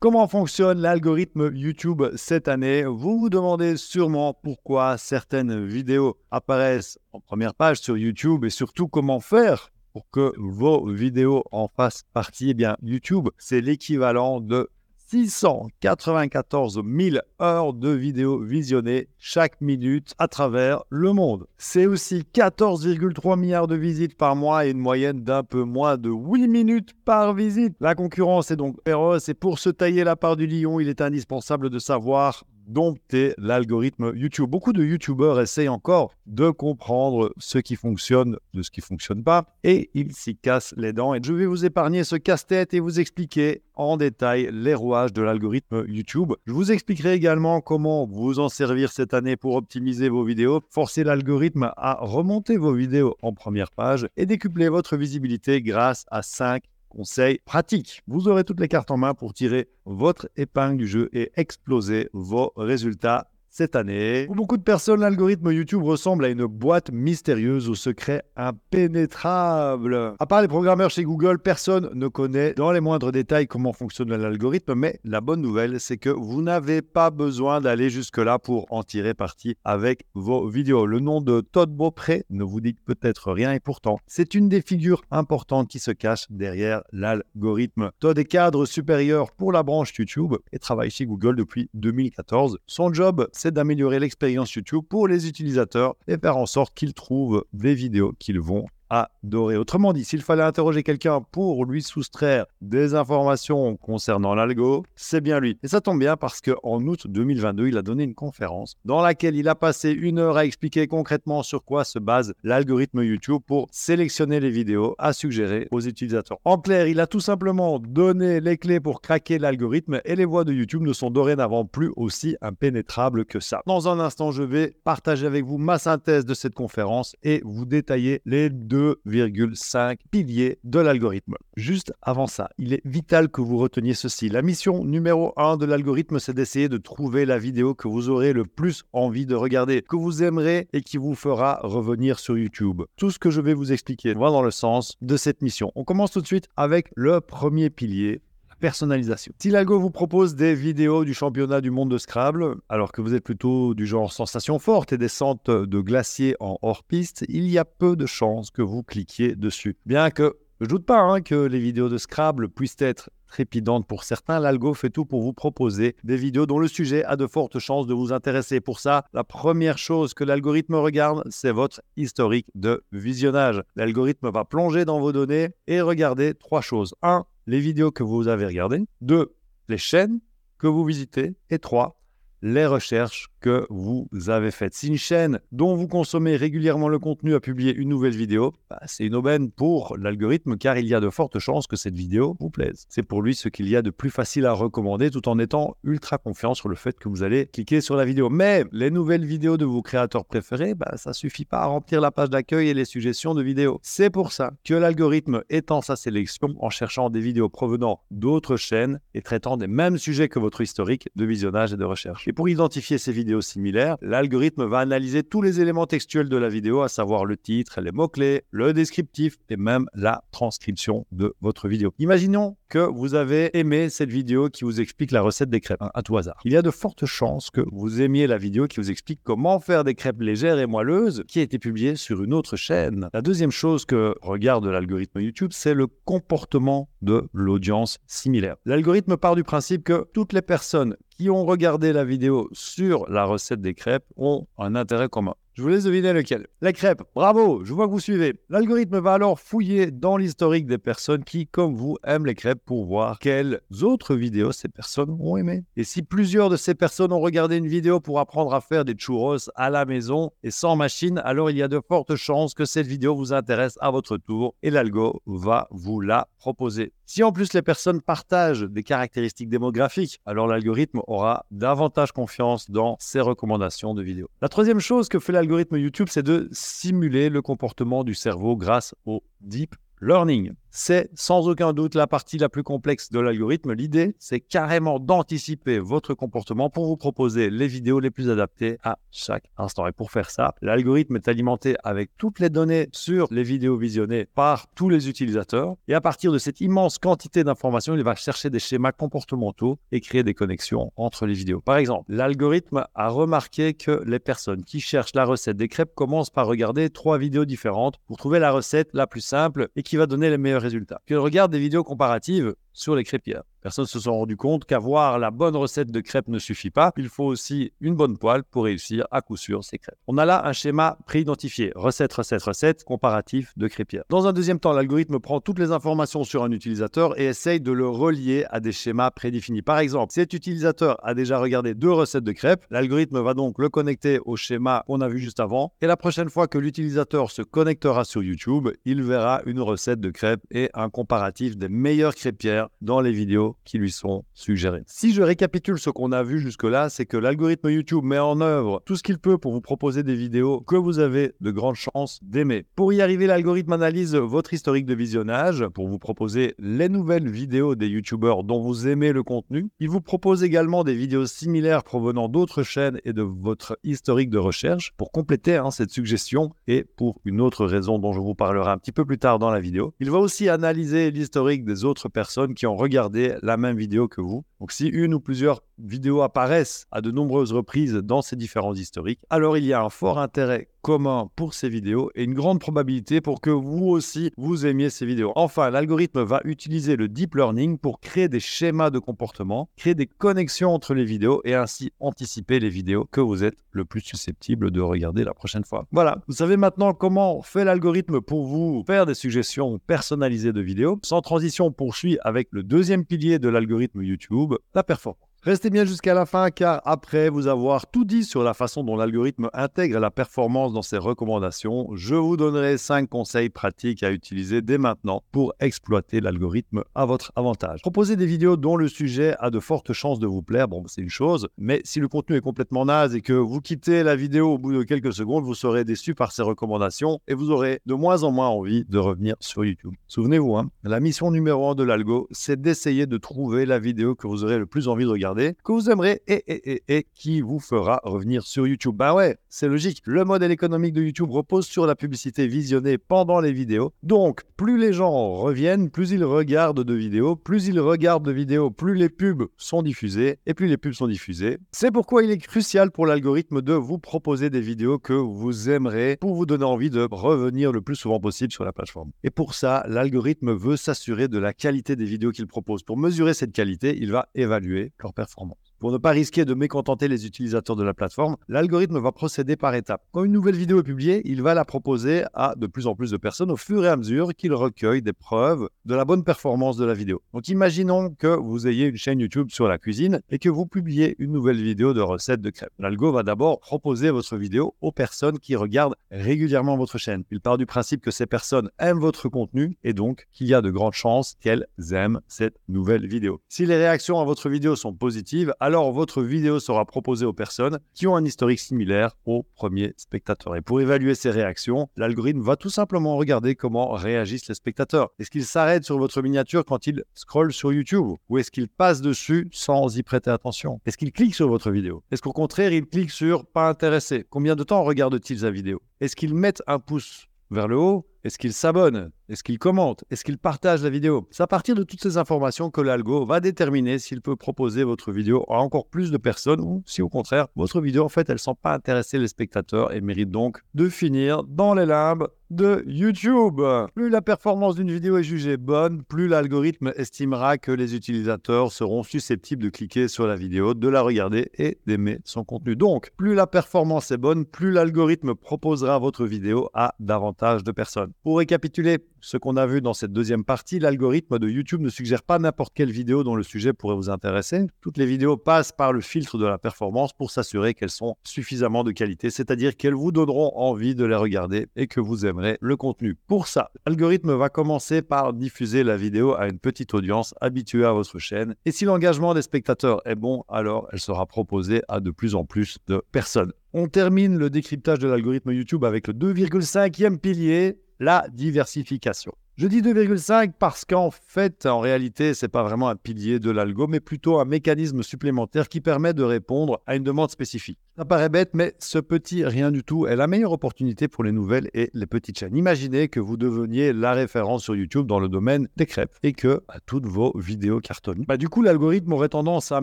Comment fonctionne l'algorithme YouTube cette année? Vous vous demandez sûrement pourquoi certaines vidéos apparaissent en première page sur YouTube et surtout comment faire pour que vos vidéos en fassent partie. Eh bien, YouTube, c'est l'équivalent de 694 000 heures de vidéos visionnées chaque minute à travers le monde. C'est aussi 14,3 milliards de visites par mois et une moyenne d'un peu moins de 8 minutes par visite. La concurrence est donc féroce et pour se tailler la part du lion, il est indispensable de savoir dompter l'algorithme YouTube. Beaucoup de YouTubeurs essayent encore de comprendre ce qui fonctionne de ce qui ne fonctionne pas et ils s'y cassent les dents. Et je vais vous épargner ce casse-tête et vous expliquer en détail les rouages de l'algorithme YouTube. Je vous expliquerai également comment vous en servir cette année pour optimiser vos vidéos, forcer l'algorithme à remonter vos vidéos en première page et décupler votre visibilité grâce à 5 conseils pratiques. Vous aurez toutes les cartes en main pour tirer votre épingle du jeu et exploser vos résultats cette année. Pour beaucoup de personnes, l'algorithme YouTube ressemble à une boîte mystérieuse aux secrets impénétrables. À part les programmeurs chez Google, personne ne connaît dans les moindres détails comment fonctionne l'algorithme, mais la bonne nouvelle, c'est que vous n'avez pas besoin d'aller jusque-là pour en tirer parti avec vos vidéos. Le nom de Todd Beaupré ne vous dit peut-être rien et pourtant, c'est une des figures importantes qui se cache derrière l'algorithme. Todd est cadre supérieur pour la branche YouTube et travaille chez Google depuis 2014. Son job, c'est d'améliorer l'expérience YouTube pour les utilisateurs et faire en sorte qu'ils trouvent des vidéos qu'ils vont adoré. Autrement dit, s'il fallait interroger quelqu'un pour lui soustraire des informations concernant l'algo, c'est bien lui. Et ça tombe bien parce qu'en août 2022, il a donné une conférence dans laquelle il a passé une heure à expliquer concrètement sur quoi se base l'algorithme YouTube pour sélectionner les vidéos à suggérer aux utilisateurs. En clair, il a tout simplement donné les clés pour craquer l'algorithme et les voix de YouTube ne sont dorénavant plus aussi impénétrables que ça. Dans un instant, je vais partager avec vous ma synthèse de cette conférence et vous détailler les deux 2,5 piliers de l'algorithme. Juste avant ça, il est vital que vous reteniez ceci. La mission numéro 1 de l'algorithme, c'est d'essayer de trouver la vidéo que vous aurez le plus envie de regarder, que vous aimerez et qui vous fera revenir sur YouTube. Tout ce que je vais vous expliquer va dans le sens de cette mission. On commence tout de suite avec le premier pilier, personnalisation. Si l'algo vous propose des vidéos du championnat du monde de Scrabble, alors que vous êtes plutôt du genre sensation forte et descente de glacier en hors-piste, il y a peu de chances que vous cliquiez dessus. Bien que je doute pas hein, que les vidéos de Scrabble puissent être trépidantes pour certains. L'algo fait tout pour vous proposer des vidéos dont le sujet a de fortes chances de vous intéresser. Pour ça, la première chose que l'algorithme regarde, c'est votre historique de visionnage. L'algorithme va plonger dans vos données et regarder trois choses. 1 les vidéos que vous avez regardées. Deux, les chaînes que vous visitez. Et trois, les recherches que vous avez faites. Si une chaîne dont vous consommez régulièrement le contenu a publié une nouvelle vidéo, bah, c'est une aubaine pour l'algorithme car il y a de fortes chances que cette vidéo vous plaise. C'est pour lui ce qu'il y a de plus facile à recommander tout en étant ultra confiant sur le fait que vous allez cliquer sur la vidéo. Mais les nouvelles vidéos de vos créateurs préférés, bah, ça suffit pas à remplir la page d'accueil et les suggestions de vidéos. C'est pour ça que l'algorithme étend sa sélection en cherchant des vidéos provenant d'autres chaînes et traitant des mêmes sujets que votre historique de visionnage et de recherche. Et pour identifier ces vidéos similaires, l'algorithme va analyser tous les éléments textuels de la vidéo, à savoir le titre, les mots-clés, le descriptif et même la transcription de votre vidéo. Imaginons que vous avez aimé cette vidéo qui vous explique la recette des crêpes, hein, à tout hasard. Il y a de fortes chances que vous aimiez la vidéo qui vous explique comment faire des crêpes légères et moelleuses qui a été publiée sur une autre chaîne. La deuxième chose que regarde l'algorithme YouTube, c'est le comportement de l'audience similaire. L'algorithme part du principe que toutes les personnes qui ont regardé la vidéo sur la recette des crêpes ont un intérêt commun. Je vous laisse deviner lequel. Les crêpes, bravo, je vois que vous suivez. L'algorithme va alors fouiller dans l'historique des personnes qui, comme vous, aiment les crêpes pour voir quelles autres vidéos ces personnes ont aimé. Et si plusieurs de ces personnes ont regardé une vidéo pour apprendre à faire des churros à la maison et sans machine, alors il y a de fortes chances que cette vidéo vous intéresse à votre tour et l'algo va vous la proposer. Si en plus les personnes partagent des caractéristiques démographiques, alors l'algorithme aura davantage confiance dans ses recommandations de vidéos. La troisième chose que fait l'algorithme YouTube, c'est de simuler le comportement du cerveau grâce au deep learning. C'est sans aucun doute la partie la plus complexe de l'algorithme. L'idée, c'est carrément d'anticiper votre comportement pour vous proposer les vidéos les plus adaptées à chaque instant. Et pour faire ça, l'algorithme est alimenté avec toutes les données sur les vidéos visionnées par tous les utilisateurs. Et à partir de cette immense quantité d'informations, il va chercher des schémas comportementaux et créer des connexions entre les vidéos. Par exemple, l'algorithme a remarqué que les personnes qui cherchent la recette des crêpes commencent par regarder trois vidéos différentes pour trouver la recette la plus simple et qui va donner les meilleurs résultats. Puis regarde des vidéos comparatives sur les crêpières. Personne ne se sont rendu compte qu'avoir la bonne recette de crêpes ne suffit pas. Il faut aussi une bonne poêle pour réussir à coup sûr ces crêpes. On a là un schéma préidentifié. Recette, recette, recette, comparatif de crêpières. Dans un deuxième temps, l'algorithme prend toutes les informations sur un utilisateur et essaye de le relier à des schémas prédéfinis. Par exemple, cet utilisateur a déjà regardé deux recettes de crêpes. L'algorithme va donc le connecter au schéma qu'on a vu juste avant. Et la prochaine fois que l'utilisateur se connectera sur YouTube, il verra une recette de crêpes et un comparatif des meilleures crêpières dans les vidéos qui lui sont suggérées. Si je récapitule ce qu'on a vu jusque-là, c'est que l'algorithme YouTube met en œuvre tout ce qu'il peut pour vous proposer des vidéos que vous avez de grandes chances d'aimer. Pour y arriver, l'algorithme analyse votre historique de visionnage pour vous proposer les nouvelles vidéos des YouTubeurs dont vous aimez le contenu. Il vous propose également des vidéos similaires provenant d'autres chaînes et de votre historique de recherche pour compléter hein, cette suggestion et pour une autre raison dont je vous parlerai un petit peu plus tard dans la vidéo. Il va aussi analyser l'historique des autres personnes qui ont regardé la même vidéo que vous. Donc si une ou plusieurs vidéos apparaissent à de nombreuses reprises dans ces différents historiques, alors il y a un fort intérêt commun pour ces vidéos et une grande probabilité pour que vous aussi vous aimiez ces vidéos. Enfin, l'algorithme va utiliser le deep learning pour créer des schémas de comportement, créer des connexions entre les vidéos et ainsi anticiper les vidéos que vous êtes le plus susceptible de regarder la prochaine fois. Voilà, vous savez maintenant comment fait l'algorithme pour vous faire des suggestions personnalisées de vidéos. Sans transition, on poursuit avec le deuxième pilier de l'algorithme YouTube, la performance. Restez bien jusqu'à la fin car après vous avoir tout dit sur la façon dont l'algorithme intègre la performance dans ses recommandations, je vous donnerai 5 conseils pratiques à utiliser dès maintenant pour exploiter l'algorithme à votre avantage. Proposer des vidéos dont le sujet a de fortes chances de vous plaire, bon c'est une chose, mais si le contenu est complètement naze et que vous quittez la vidéo au bout de quelques secondes, vous serez déçu par ses recommandations et vous aurez de moins en moins envie de revenir sur YouTube. Souvenez-vous, hein, la mission numéro 1 de l'algo, c'est d'essayer de trouver la vidéo que vous aurez le plus envie de regarder que vous aimerez et, et, qui vous fera revenir sur YouTube. Bah ouais, c'est logique. Le modèle économique de YouTube repose sur la publicité visionnée pendant les vidéos. Donc, plus les gens reviennent, plus ils regardent de vidéos, plus ils regardent de vidéos, plus les pubs sont diffusées et plus les pubs sont diffusées. C'est pourquoi il est crucial pour l'algorithme de vous proposer des vidéos que vous aimerez pour vous donner envie de revenir le plus souvent possible sur la plateforme. Et pour ça, l'algorithme veut s'assurer de la qualité des vidéos qu'il propose. Pour mesurer cette qualité, il va évaluer leur performance. Pour ne pas risquer de mécontenter les utilisateurs de la plateforme, l'algorithme va procéder par étapes. Quand une nouvelle vidéo est publiée, il va la proposer à de plus en plus de personnes au fur et à mesure qu'il recueille des preuves de la bonne performance de la vidéo. Donc imaginons que vous ayez une chaîne YouTube sur la cuisine et que vous publiez une nouvelle vidéo de recette de crêpes. L'algo va d'abord proposer votre vidéo aux personnes qui regardent régulièrement votre chaîne. Il part du principe que ces personnes aiment votre contenu et donc qu'il y a de grandes chances qu'elles aiment cette nouvelle vidéo. Si les réactions à votre vidéo sont positives, votre vidéo sera proposée aux personnes qui ont un historique similaire au premier spectateur. Et pour évaluer ces réactions, l'algorithme va tout simplement regarder comment réagissent les spectateurs. Est-ce qu'ils s'arrêtent sur votre miniature quand ils scrollent sur YouTube Ou est-ce qu'ils passent dessus sans y prêter attention? Est-ce qu'ils cliquent sur votre vidéo? Est-ce qu'au contraire, ils cliquent sur pas intéressé Combien de temps regardent-ils la vidéo? Est-ce qu'ils mettent un pouce vers le haut Est-ce qu'ils s'abonnent est-ce qu'il commente? Est-ce qu'il partage la vidéo? C'est à partir de toutes ces informations que l'algo va déterminer s'il peut proposer votre vidéo à encore plus de personnes ou si au contraire, votre vidéo, en fait, elle ne sent pas intéresser les spectateurs et mérite donc de finir dans les limbes de YouTube. Plus la performance d'une vidéo est jugée bonne, plus l'algorithme estimera que les utilisateurs seront susceptibles de cliquer sur la vidéo, de la regarder et d'aimer son contenu. Donc, plus la performance est bonne, plus l'algorithme proposera votre vidéo à davantage de personnes. Pour récapituler, ce qu'on a vu dans cette deuxième partie, l'algorithme de YouTube ne suggère pas n'importe quelle vidéo dont le sujet pourrait vous intéresser. Toutes les vidéos passent par le filtre de la performance pour s'assurer qu'elles sont suffisamment de qualité, c'est-à-dire qu'elles vous donneront envie de les regarder et que vous aimerez le contenu. Pour ça, l'algorithme va commencer par diffuser la vidéo à une petite audience habituée à votre chaîne. Et si l'engagement des spectateurs est bon, alors elle sera proposée à de plus en plus de personnes. On termine le décryptage de l'algorithme YouTube avec le 2,5e pilier, la diversification. Je dis 2,5 parce qu'en fait, en réalité, c'est pas vraiment un pilier de l'algo, mais plutôt un mécanisme supplémentaire qui permet de répondre à une demande spécifique. Ça paraît bête, mais ce petit rien du tout est la meilleure opportunité pour les nouvelles et les petites chaînes. Imaginez que vous deveniez la référence sur YouTube dans le domaine des crêpes et que bah, toutes vos vidéos cartonnent. Bah, du coup, l'algorithme aurait tendance à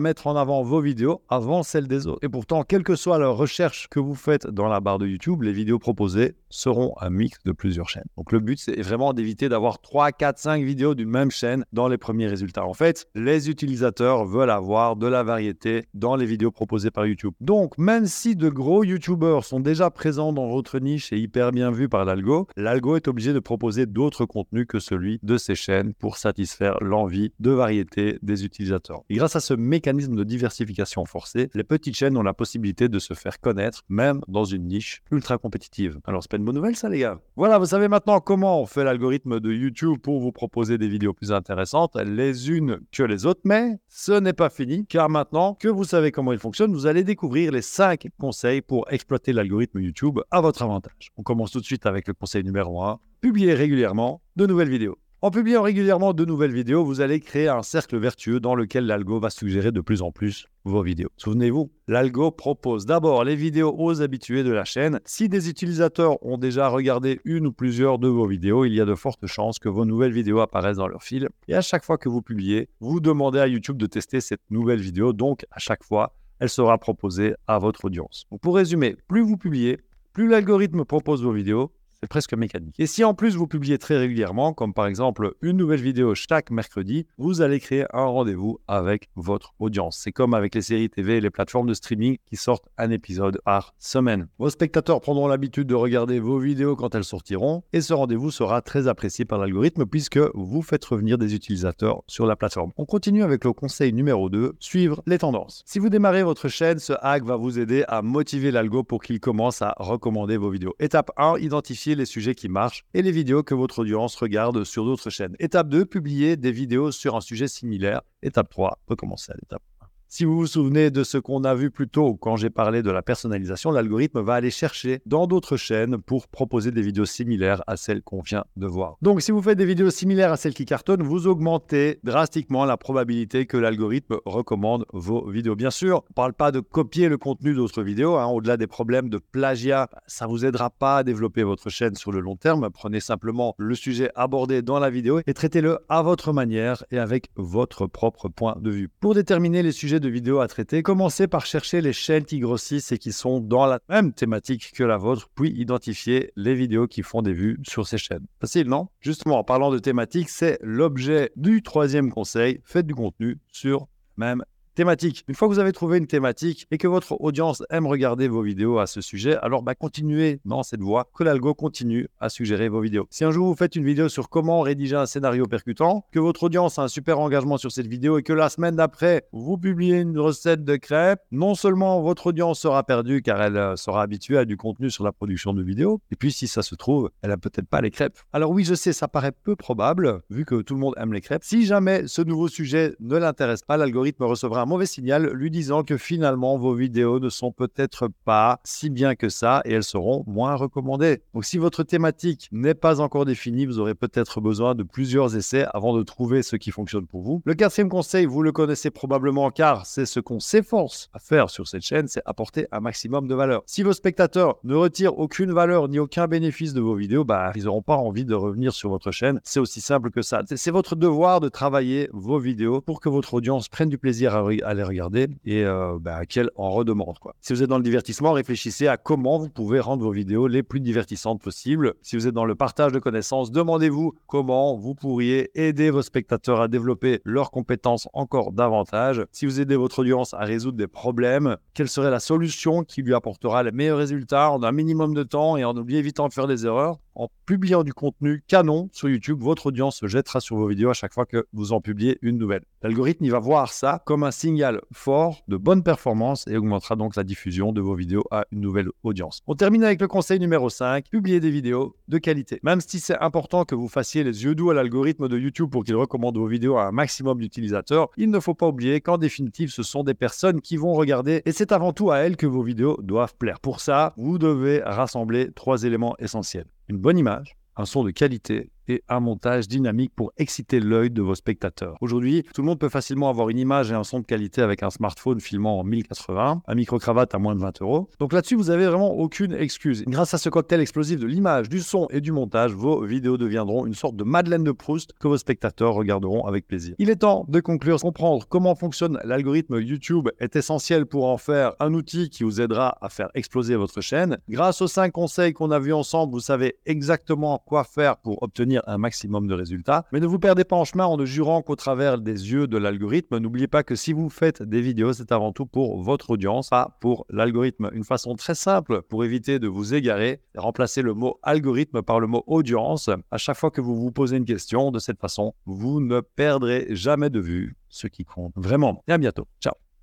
mettre en avant vos vidéos avant celles des autres. Et pourtant, quelle que soit la recherche que vous faites dans la barre de YouTube, les vidéos proposées seront un mix de plusieurs chaînes. Donc le but, c'est vraiment d'éviter d'avoir 3, 4, 5 vidéos d'une même chaîne dans les premiers résultats. En fait, les utilisateurs veulent avoir de la variété dans les vidéos proposées par YouTube. Donc, même si de gros YouTubers sont déjà présents dans votre niche et hyper bien vus par l'algo, l'algo est obligé de proposer d'autres contenus que celui de ces chaînes pour satisfaire l'envie de variété des utilisateurs. Et grâce à ce mécanisme de diversification forcée, les petites chaînes ont la possibilité de se faire connaître même dans une niche ultra compétitive. Alors c'est pas une bonne nouvelle ça les gars? Voilà, vous savez maintenant comment on fait l'algorithme de YouTube pour vous proposer des vidéos plus intéressantes les unes que les autres, mais ce n'est pas fini car maintenant que vous savez comment il fonctionne, vous allez découvrir les 5 conseils pour exploiter l'algorithme YouTube à votre avantage. On commence tout de suite avec le conseil numéro 1. Publiez régulièrement de nouvelles vidéos. En publiant régulièrement de nouvelles vidéos, vous allez créer un cercle vertueux dans lequel l'algo va suggérer de plus en plus vos vidéos. Souvenez-vous, l'algo propose d'abord les vidéos aux habitués de la chaîne. Si des utilisateurs ont déjà regardé une ou plusieurs de vos vidéos, il y a de fortes chances que vos nouvelles vidéos apparaissent dans leur fil. Et à chaque fois que vous publiez, vous demandez à YouTube de tester cette nouvelle vidéo. Donc, à chaque fois, elle sera proposée à votre audience. pour résumer, plus vous publiez, plus l'algorithme propose vos vidéos, c'est presque mécanique. Et si en plus vous publiez très régulièrement, comme par exemple une nouvelle vidéo chaque mercredi, vous allez créer un rendez-vous avec votre audience. C'est comme avec les séries TV et les plateformes de streaming qui sortent un épisode par semaine. Vos spectateurs prendront l'habitude de regarder vos vidéos quand elles sortiront et ce rendez-vous sera très apprécié par l'algorithme puisque vous faites revenir des utilisateurs sur la plateforme. On continue avec le conseil numéro 2, suivre les tendances. Si vous démarrez votre chaîne, ce hack va vous aider à motiver l'algo pour qu'il commence à recommander vos vidéos. Étape 1, identifier les sujets qui marchent et les vidéos que votre audience regarde sur d'autres chaînes. Étape 2, publier des vidéos sur un sujet similaire. Étape 3, recommencer à l'étape si vous vous souvenez de ce qu'on a vu plus tôt quand j'ai parlé de la personnalisation, l'algorithme va aller chercher dans d'autres chaînes pour proposer des vidéos similaires à celles qu'on vient de voir. Donc si vous faites des vidéos similaires à celles qui cartonnent, vous augmentez drastiquement la probabilité que l'algorithme recommande vos vidéos. Bien sûr, on ne parle pas de copier le contenu d'autres vidéos. Hein. Au-delà des problèmes de plagiat, ça ne vous aidera pas à développer votre chaîne sur le long terme. Prenez simplement le sujet abordé dans la vidéo et traitez-le à votre manière et avec votre propre point de vue. Pour déterminer les sujets de vidéos à traiter, commencez par chercher les chaînes qui grossissent et qui sont dans la même thématique que la vôtre, puis identifier les vidéos qui font des vues sur ces chaînes. Facile, non? Justement, en parlant de thématique, c'est l'objet du troisième conseil. Faites du contenu sur même thématique. Une fois que vous avez trouvé une thématique et que votre audience aime regarder vos vidéos à ce sujet, alors bah, continuez dans cette voie, que l'algo continue à suggérer vos vidéos. Si un jour vous faites une vidéo sur comment rédiger un scénario percutant, que votre audience a un super engagement sur cette vidéo et que la semaine d'après, vous publiez une recette de crêpes, non seulement votre audience sera perdue car elle euh, sera habituée à du contenu sur la production de vidéos, et puis si ça se trouve, elle a peut-être pas les crêpes. Alors oui, je sais, ça paraît peu probable, vu que tout le monde aime les crêpes. Si jamais ce nouveau sujet ne l'intéresse pas, l'algorithme recevra mauvais signal lui disant que finalement vos vidéos ne sont peut-être pas si bien que ça et elles seront moins recommandées. Donc si votre thématique n'est pas encore définie, vous aurez peut-être besoin de plusieurs essais avant de trouver ce qui fonctionne pour vous. Le quatrième conseil, vous le connaissez probablement car c'est ce qu'on s'efforce à faire sur cette chaîne, c'est apporter un maximum de valeur. Si vos spectateurs ne retirent aucune valeur ni aucun bénéfice de vos vidéos, bah, ils n'auront pas envie de revenir sur votre chaîne. C'est aussi simple que ça. C'est votre devoir de travailler vos vidéos pour que votre audience prenne du plaisir à, à les regarder et euh, bah, qu'elle en redemande. Quoi. Si vous êtes dans le divertissement, réfléchissez à comment vous pouvez rendre vos vidéos les plus divertissantes possibles. Si vous êtes dans le partage de connaissances, demandez-vous comment vous pourriez aider vos spectateurs à développer leurs compétences encore davantage. Si vous aidez votre audience à résoudre des problèmes, quelle serait la solution qui lui apportera les meilleurs résultats en un minimum de temps et en évitant de faire des erreurs? En publiant du contenu canon sur YouTube, votre audience se jettera sur vos vidéos à chaque fois que vous en publiez une nouvelle. L'algorithme va voir ça comme un signal fort de bonne performance et augmentera donc la diffusion de vos vidéos à une nouvelle audience. On termine avec le conseil numéro 5, publier des vidéos de qualité. Même si c'est important que vous fassiez les yeux doux à l'algorithme de YouTube pour qu'il recommande vos vidéos à un maximum d'utilisateurs, il ne faut pas oublier qu'en définitive, ce sont des personnes qui vont regarder et c'est avant tout à elles que vos vidéos doivent plaire. Pour ça, vous devez rassembler trois éléments essentiels une bonne image, un son de qualité et un montage dynamique pour exciter l'œil de vos spectateurs. Aujourd'hui, tout le monde peut facilement avoir une image et un son de qualité avec un smartphone filmant en 1080, un micro-cravate à moins de 20 euros. Donc là-dessus, vous avez vraiment aucune excuse. Grâce à ce cocktail explosif de l'image, du son et du montage, vos vidéos deviendront une sorte de Madeleine de Proust que vos spectateurs regarderont avec plaisir. Il est temps de conclure. Comprendre comment fonctionne l'algorithme YouTube est essentiel pour en faire un outil qui vous aidera à faire exploser votre chaîne. Grâce aux 5 conseils qu'on a vus ensemble, vous savez exactement quoi faire pour un maximum de résultats. Mais ne vous perdez pas en chemin en ne jurant qu'au travers des yeux de l'algorithme. N'oubliez pas que si vous faites des vidéos, c'est avant tout pour votre audience, pas pour l'algorithme. Une façon très simple pour éviter de vous égarer, remplacer le mot algorithme par le mot audience. À chaque fois que vous vous posez une question, de cette façon, vous ne perdrez jamais de vue ce qui compte vraiment. Et à bientôt. Ciao.